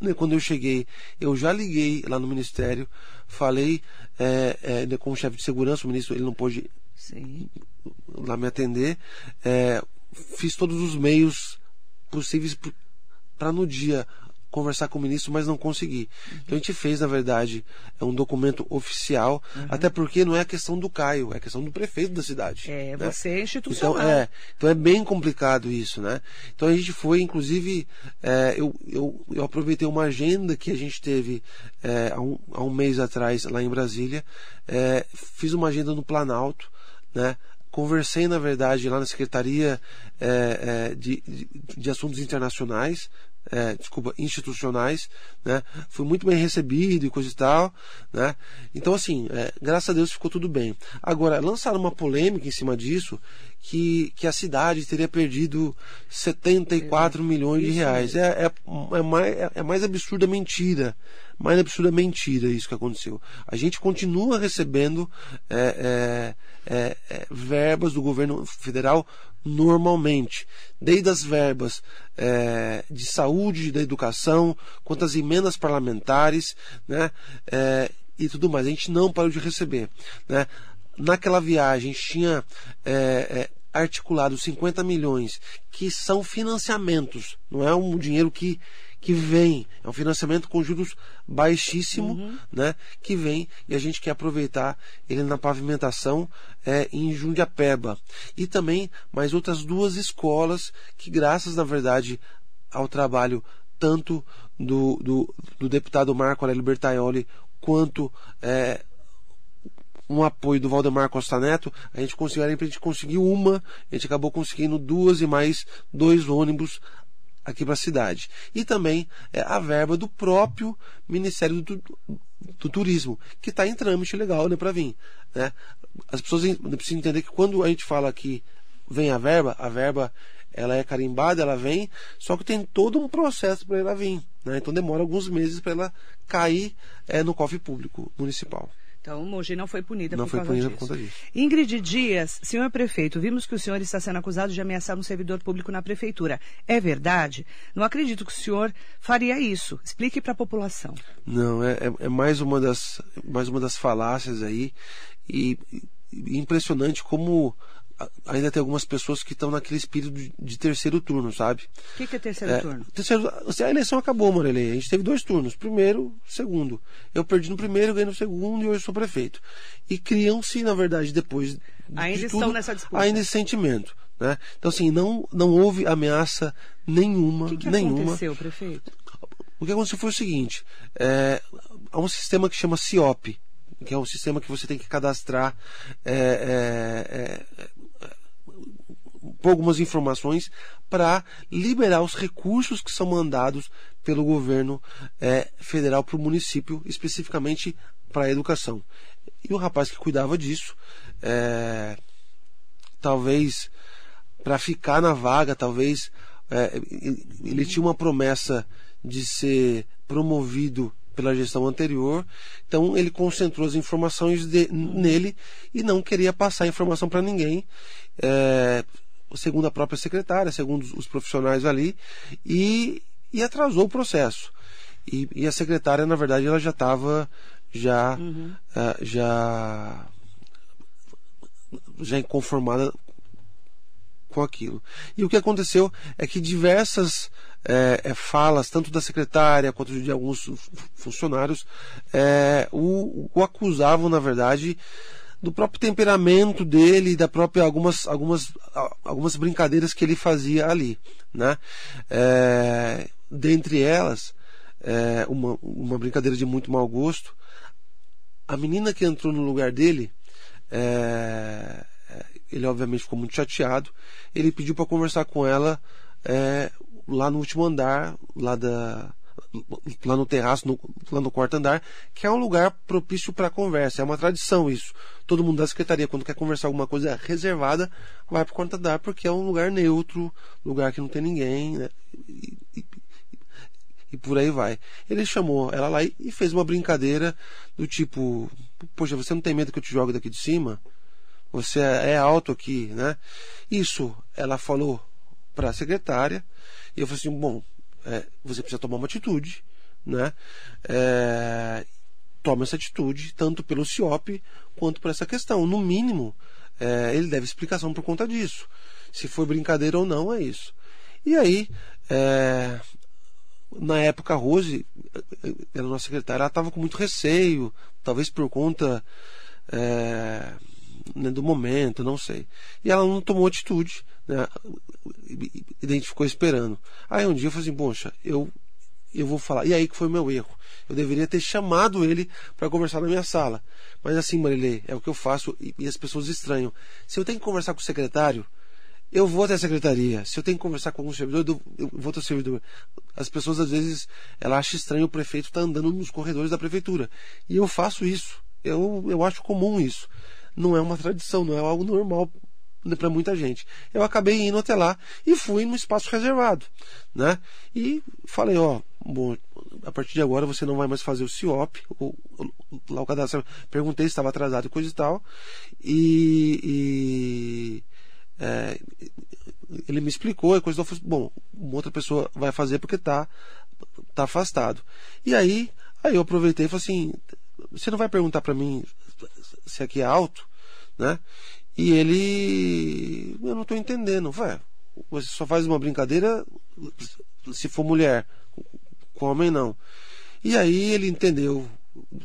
né, quando eu cheguei, eu já liguei lá no Ministério, falei é, é, né, com o chefe de segurança, o ministro ele não pôde Sim. lá me atender. É, fiz todos os meios possíveis para no dia conversar com o ministro, mas não consegui. Uhum. Então a gente fez, na verdade, é um documento oficial, uhum. até porque não é a questão do Caio, é a questão do prefeito da cidade. É, né? você é institucional. Então é, então é bem complicado isso, né? Então a gente foi, inclusive, é, eu, eu, eu aproveitei uma agenda que a gente teve é, há, um, há um mês atrás lá em Brasília, é, fiz uma agenda no Planalto, né? Conversei, na verdade, lá na Secretaria é, é, de, de, de, Assuntos Internacionais, é, desculpa, institucionais, né? Fui muito bem recebido e coisa e tal, né? Então, assim, é, graças a Deus ficou tudo bem. Agora, lançaram uma polêmica em cima disso, que, que a cidade teria perdido 74 milhões de reais. É, é, é, mais, é mais absurda mentira. Mais absurda mentira isso que aconteceu. A gente continua recebendo é, é, é, é verbas do governo federal normalmente, desde as verbas é, de saúde, da educação, quanto as emendas parlamentares, né, é, e tudo mais. A gente não parou de receber, né. Naquela viagem tinha é, é articulado 50 milhões, que são financiamentos, não é um dinheiro que que vem, é um financiamento com juros baixíssimo, uhum. né, que vem e a gente quer aproveitar ele na pavimentação é, em Jundiapeba. E também mais outras duas escolas que graças, na verdade, ao trabalho tanto do, do, do deputado Marco Aurélio Bertaioli quanto é, um apoio do Valdemar Costa Neto, a gente conseguiu, a gente conseguiu uma, a gente acabou conseguindo duas e mais dois ônibus aqui para a cidade. E também é, a verba do próprio Ministério do, do Turismo, que está em trâmite legal né, para vir. Né? As pessoas precisam entender que quando a gente fala que vem a verba, a verba ela é carimbada, ela vem, só que tem todo um processo para ela vir. Né? Então demora alguns meses para ela cair é, no cofre público municipal. Então, Mogi não foi punida não por foi causa punida disso. por conta disso. Ingrid Dias, senhor prefeito, vimos que o senhor está sendo acusado de ameaçar um servidor público na prefeitura. É verdade? Não acredito que o senhor faria isso. Explique para a população. Não, é, é, é, mais, uma das, mais uma das falácias aí. E, e impressionante como ainda tem algumas pessoas que estão naquele espírito de, terceiro turno, sabe? O que, que, é terceiro é, turno? Terceiro, a eleição acabou, Morelei. A gente teve dois turnos. Primeiro, segundo. Eu perdi no primeiro, ganhei no segundo e hoje sou prefeito. E criam-se, na verdade, depois. Ainda de estão tudo, nessa disputa. Ainda esse sentimento. Né? Então, assim, não, não houve ameaça nenhuma. O que, que nenhuma. aconteceu, prefeito? O que aconteceu foi o seguinte: é, há um sistema que chama CIOP, que é um sistema que você tem que cadastrar é, é, é algumas informações para liberar os recursos que são mandados pelo governo é, federal para o município, especificamente para a educação. E o rapaz que cuidava disso, é, talvez para ficar na vaga, talvez é, ele tinha uma promessa de ser promovido pela gestão anterior, então ele concentrou as informações de, nele e não queria passar a informação para ninguém. É, segundo a própria secretária, segundo os profissionais ali, e, e atrasou o processo. E, e, a secretária, na verdade, ela já estava já, uhum. uh, já, já inconformada com aquilo. E o que aconteceu é que diversas é, falas, tanto da secretária quanto de alguns funcionários, é, o, o acusavam, na verdade, do próprio temperamento dele, da própria algumas algumas algumas brincadeiras que ele fazia ali, né? É, dentre elas, é, uma, uma brincadeira de muito mau gosto, a menina que entrou no lugar dele, é, é ele obviamente ficou muito chateado, ele pediu para conversar com ela é, lá no último andar, lá da lá no terraço, no, lá no quarto andar, que é um lugar propício para conversa. É uma tradição isso. Todo mundo da secretaria, quando quer conversar alguma coisa reservada, vai para o quarto andar, porque é um lugar neutro, lugar que não tem ninguém, né? e, e, e, por aí vai. Ele chamou ela lá e fez uma brincadeira do tipo: Poxa, você não tem medo que eu te jogue daqui de cima? Você é alto aqui, né? Isso ela falou para a secretária. E eu falei assim: Bom, é, você precisa tomar uma atitude, né? É, toma essa atitude, tanto pelo CIOP quanto por essa questão. No mínimo, é, ele deve explicação por conta disso. Se foi brincadeira ou não, é isso. E aí, é, na época a Rose, era nossa secretária, ela estava com muito receio, talvez por conta é, né, do momento, não sei. E ela não tomou atitude, né, identificou esperando. Aí um dia eu falei assim, poxa, eu, eu vou falar. E aí que foi o meu erro. Eu deveria ter chamado ele para conversar na minha sala. Mas assim, Marilê, é o que eu faço e, e as pessoas estranham. Se eu tenho que conversar com o secretário, eu vou até a secretaria. Se eu tenho que conversar com algum servidor, eu vou até o servidor. As pessoas, às vezes, ela acha estranho o prefeito estar tá andando nos corredores da prefeitura. E eu faço isso. Eu, eu acho comum isso. Não é uma tradição, não é algo normal para muita gente. Eu acabei indo até lá e fui no espaço reservado, né? E falei, ó, bom, a partir de agora você não vai mais fazer o CIOP, lá o cadastro. Perguntei se estava atrasado e coisa e tal. E, e é, ele me explicou e coisa. Eu falei, bom, uma outra pessoa vai fazer porque tá, tá afastado. E aí, aí eu aproveitei e falei assim: você não vai perguntar para mim se aqui é alto, né? E ele, eu não estou entendendo. Vai, você só faz uma brincadeira se for mulher, com homem não. E aí ele entendeu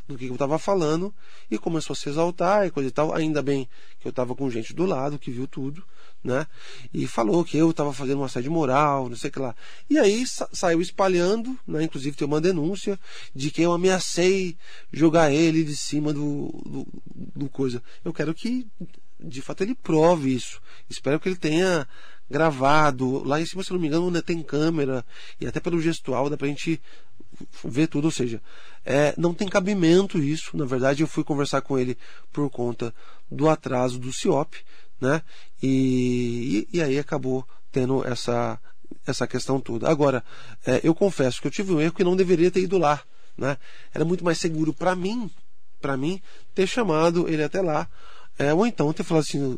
do que eu estava falando e começou a se exaltar e coisa e tal. Ainda bem que eu estava com gente do lado que viu tudo, né? E falou que eu estava fazendo uma assédio moral, não sei o que lá. E aí sa saiu espalhando, né? Inclusive tem uma denúncia de que eu ameacei jogar ele de cima do, do, do coisa. Eu quero que de fato ele prove isso. Espero que ele tenha gravado. Lá em cima, se não me engano, né, tem câmera e até pelo gestual dá pra gente ver tudo. Ou seja, é, não tem cabimento isso. Na verdade, eu fui conversar com ele por conta do atraso do CIOP, né? E, e, e aí acabou tendo essa, essa questão toda. Agora, é, eu confesso que eu tive um erro que não deveria ter ido lá. Né? Era muito mais seguro para mim, para mim, ter chamado ele até lá. É, ou então ter falado assim,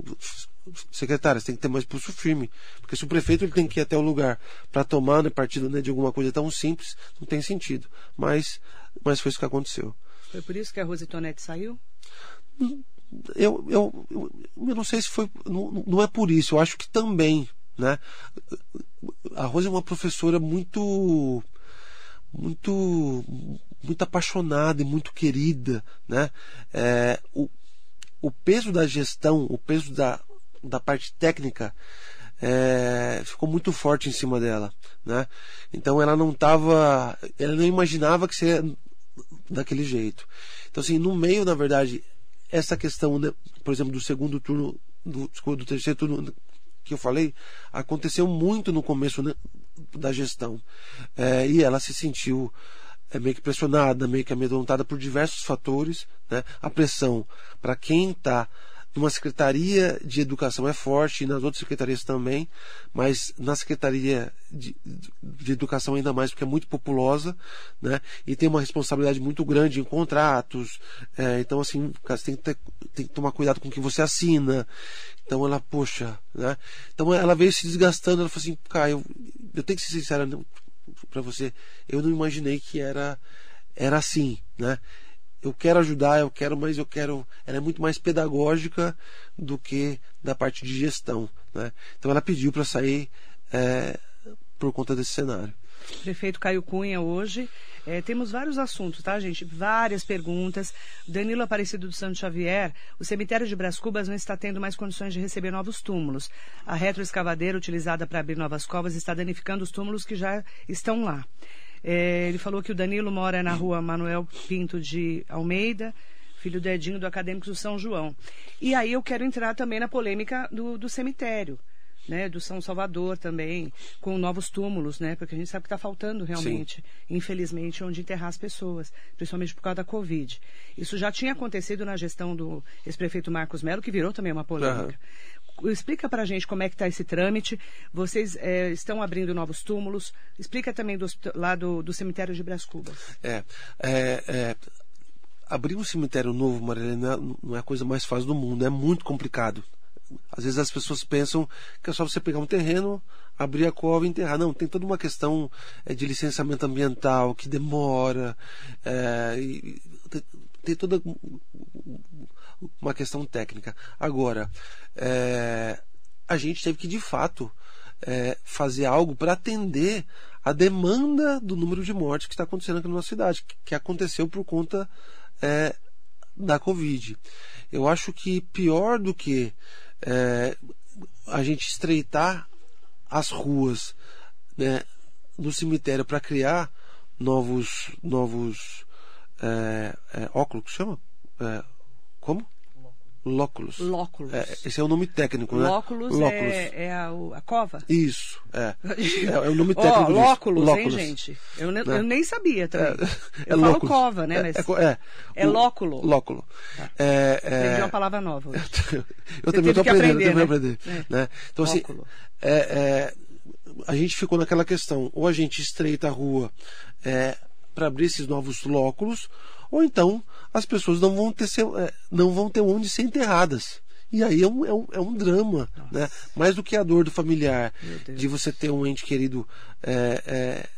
secretária, você tem que ter mais pulso firme. Porque se o prefeito ele tem que ir até o lugar para tomar né, partido né, de alguma coisa tão simples, não tem sentido. Mas, mas foi isso que aconteceu. Foi por isso que a Rose Tonetti saiu? Eu, eu, eu, eu não sei se foi. Não, não é por isso, eu acho que também. Né? A Rose é uma professora muito. muito muito apaixonada e muito querida, né? É, o, o peso da gestão, o peso da, da parte técnica é, ficou muito forte em cima dela, né? Então ela não estava, ela não imaginava que seria daquele jeito. Então assim, no meio, na verdade, essa questão, né, por exemplo, do segundo turno, do, do terceiro turno que eu falei, aconteceu muito no começo né, da gestão é, e ela se sentiu é meio que pressionada, meio que amedrontada por diversos fatores. Né? A pressão para quem está numa secretaria de educação é forte e nas outras secretarias também, mas na secretaria de, de, educação ainda mais porque é muito populosa, né? E tem uma responsabilidade muito grande em contratos. É, então assim, você tem que, ter, tem que tomar cuidado com o que você assina. Então ela, poxa, né? Então ela veio se desgastando. Ela falou assim, cara, eu, eu tenho que ser sincera para você. Eu não imaginei que era era assim, né? eu quero ajudar, eu quero, mas eu quero. Ela é muito mais pedagógica do que da parte de gestão. Né? Então ela pediu para sair é, por conta desse cenário. Prefeito Caio Cunha hoje. É, temos vários assuntos, tá, gente? Várias perguntas. Danilo Aparecido do Santo Xavier, o cemitério de Bras Cubas não está tendo mais condições de receber novos túmulos. A retroescavadeira utilizada para abrir novas covas está danificando os túmulos que já estão lá. É, ele falou que o Danilo mora na rua Manuel Pinto de Almeida, filho do Edinho do Acadêmicos do São João. E aí eu quero entrar também na polêmica do, do cemitério. Né, do São Salvador também, com novos túmulos, né, porque a gente sabe que está faltando realmente, Sim. infelizmente, onde enterrar as pessoas, principalmente por causa da Covid. Isso já tinha acontecido na gestão do ex-prefeito Marcos Melo, que virou também uma polêmica. Uhum. Explica para a gente como é que está esse trâmite. Vocês é, estão abrindo novos túmulos. Explica também do, lá do, do cemitério de Brás Cubas. É, é, é, abrir um cemitério novo, Marilena, não é a coisa mais fácil do mundo. É muito complicado. Às vezes as pessoas pensam que é só você pegar um terreno, abrir a cova e enterrar. Não, tem toda uma questão é, de licenciamento ambiental que demora. É, e, tem, tem toda uma questão técnica. Agora, é, a gente teve que de fato é, fazer algo para atender a demanda do número de mortes que está acontecendo aqui na nossa cidade, que, aconteceu por conta é, da Covid. Eu acho que pior do que é, a gente estreitar as ruas né, do cemitério para criar novos novos é, é, óculos, chama? É, como? Lóculos. Lóculos. É, esse é o nome técnico, né? Lóculos, É, é a, a, cova? Isso, é. É, é o nome técnico. oh, lóculos, lóculos, hein, gente? Eu, ne, né? eu nem sabia também. É, eu falo lóculos. cova, né? Mas é, é, lóculo. Lóculo. Tá. É, Aprendi uma palavra nova hoje. eu também estou aprendendo, aprender, né? aprender. Né? Então, assim, a gente ficou naquela questão, ou a gente estreita a rua para abrir esses novos lóculos, ou então as pessoas não vão ter, é, não vão ter onde ser enterradas. E aí é um, é um, é um drama, né? mais do que a dor do familiar, de você ter um ente querido é, é,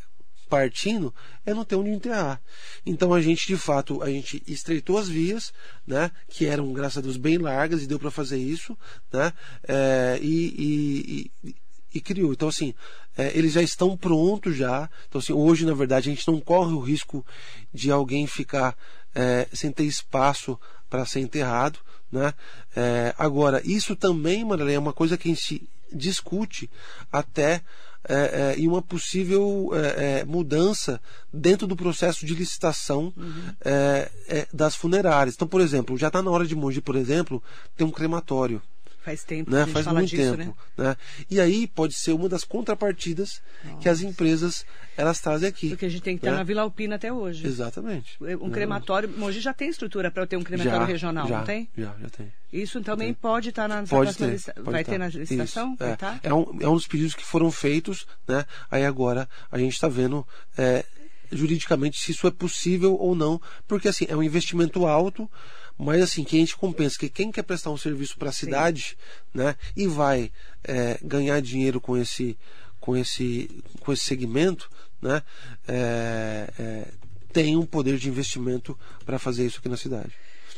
partindo, é não ter onde enterrar. Então a gente, de fato, a gente estreitou as vias, né? que eram, graças a Deus, bem largas e deu para fazer isso, né? É, e, e, e e criou. Então, assim, é, eles já estão prontos já. Então, assim, hoje, na verdade, a gente não corre o risco de alguém ficar é, sem ter espaço para ser enterrado. Né? É, agora, isso também, Marilene, é uma coisa que a gente discute até é, é, em uma possível é, é mudança dentro do processo de licitação uhum. É, é, das funerárias. Então, por exemplo, já está na hora de Mogi, por exemplo, ter um crematório. Faz tempo né? Faz muito disso, tempo. Né? né? E aí pode ser uma das contrapartidas Nossa. que as empresas elas trazem aqui. Porque a gente tem que estar né? na Vila Alpina até hoje. Exatamente. Um crematório. Mogi já tem estrutura para ter um crematório já, regional, já, não tem? Já, já tem. Isso também tem. pode estar na pode ter, lista... pode Vai estar. ter na licitação? Isso, é. estar? É, um, é um dos pedidos que foram feitos, né? Aí agora a gente está vendo. É, juridicamente se isso é possível ou não, porque assim, é um investimento alto, mas assim, que a gente compensa que quem quer prestar um serviço para a cidade, né, e vai é, ganhar dinheiro com esse, com esse, com esse segmento, né, é, é, tem um poder de investimento para fazer isso aqui na cidade.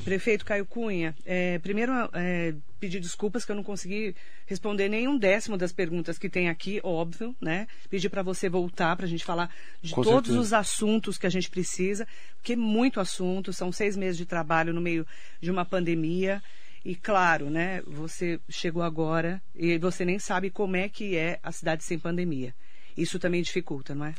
Prefeito Caio Cunha, é, primeiro é, pedir desculpas que eu não consegui responder nenhum décimo das perguntas que tem aqui, óbvio, né? Pedir para você voltar para a gente falar de Com todos certeza. os assuntos que a gente precisa, porque é muito assunto, são seis meses de trabalho no meio de uma pandemia. E claro, né, você chegou agora e você nem sabe como é que é a cidade sem pandemia. Isso também dificulta, não é?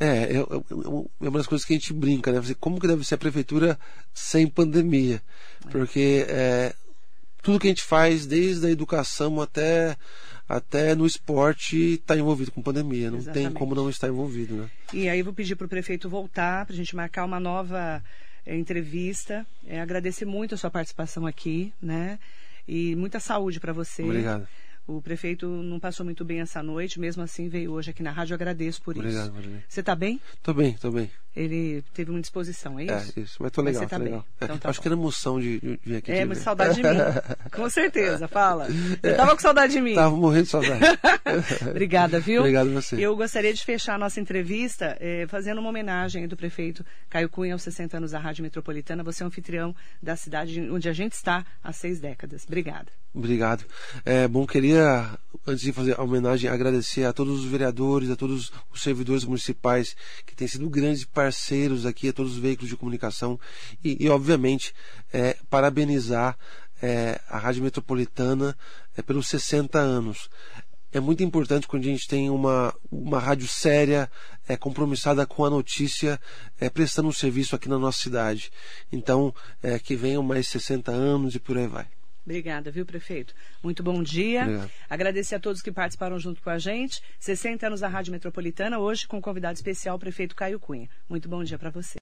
É, é, é, é uma das coisas que a gente brinca, né? Como que deve ser a prefeitura sem pandemia? Porque é, tudo que a gente faz, desde a educação até, até no esporte, está envolvido com pandemia. Não Exatamente. tem como não estar envolvido, né? E aí vou pedir para o prefeito voltar, para a gente marcar uma nova é, entrevista. É, agradecer muito a sua participação aqui, né? E muita saúde para você. Obrigado. O prefeito não passou muito bem essa noite, mesmo assim veio hoje aqui na rádio. Eu agradeço por Obrigado, isso. Marilene. Você está bem? Tô bem, tô bem. Ele teve uma disposição, é isso? É, isso. Mas tô legal, Mas você tá bem. legal. É, Então tá acho bom. que era emoção de, de vir aqui. É, mas ver. saudade de mim. Com certeza, fala. Você tava com saudade de mim. Tava morrendo de saudade. Obrigada, viu? Obrigado a você. Eu gostaria de fechar a nossa entrevista eh, fazendo uma homenagem do prefeito Caio Cunha aos 60 anos da Rádio Metropolitana. Você é um anfitrião da cidade onde a gente está há seis décadas. Obrigada. Obrigado. É, bom, queria, antes de fazer a homenagem, agradecer a todos os vereadores, a todos os servidores municipais que têm sido grandes parceiros aqui, a todos os veículos de comunicação e, e, obviamente, é, parabenizar é, a Rádio Metropolitana é, pelos 60 anos. É muito importante quando a gente tem uma, uma rádio séria, é, compromissada com a notícia, é, prestando um serviço aqui na nossa cidade. Então, é, que venham mais 60 anos e por aí vai. Obrigada, viu, prefeito? Muito bom dia. Obrigado. Agradecer a todos que participaram junto com a gente. 60 anos da Rádio Metropolitana, hoje com convidado especial, o prefeito Caio Cunha. Muito bom dia para você.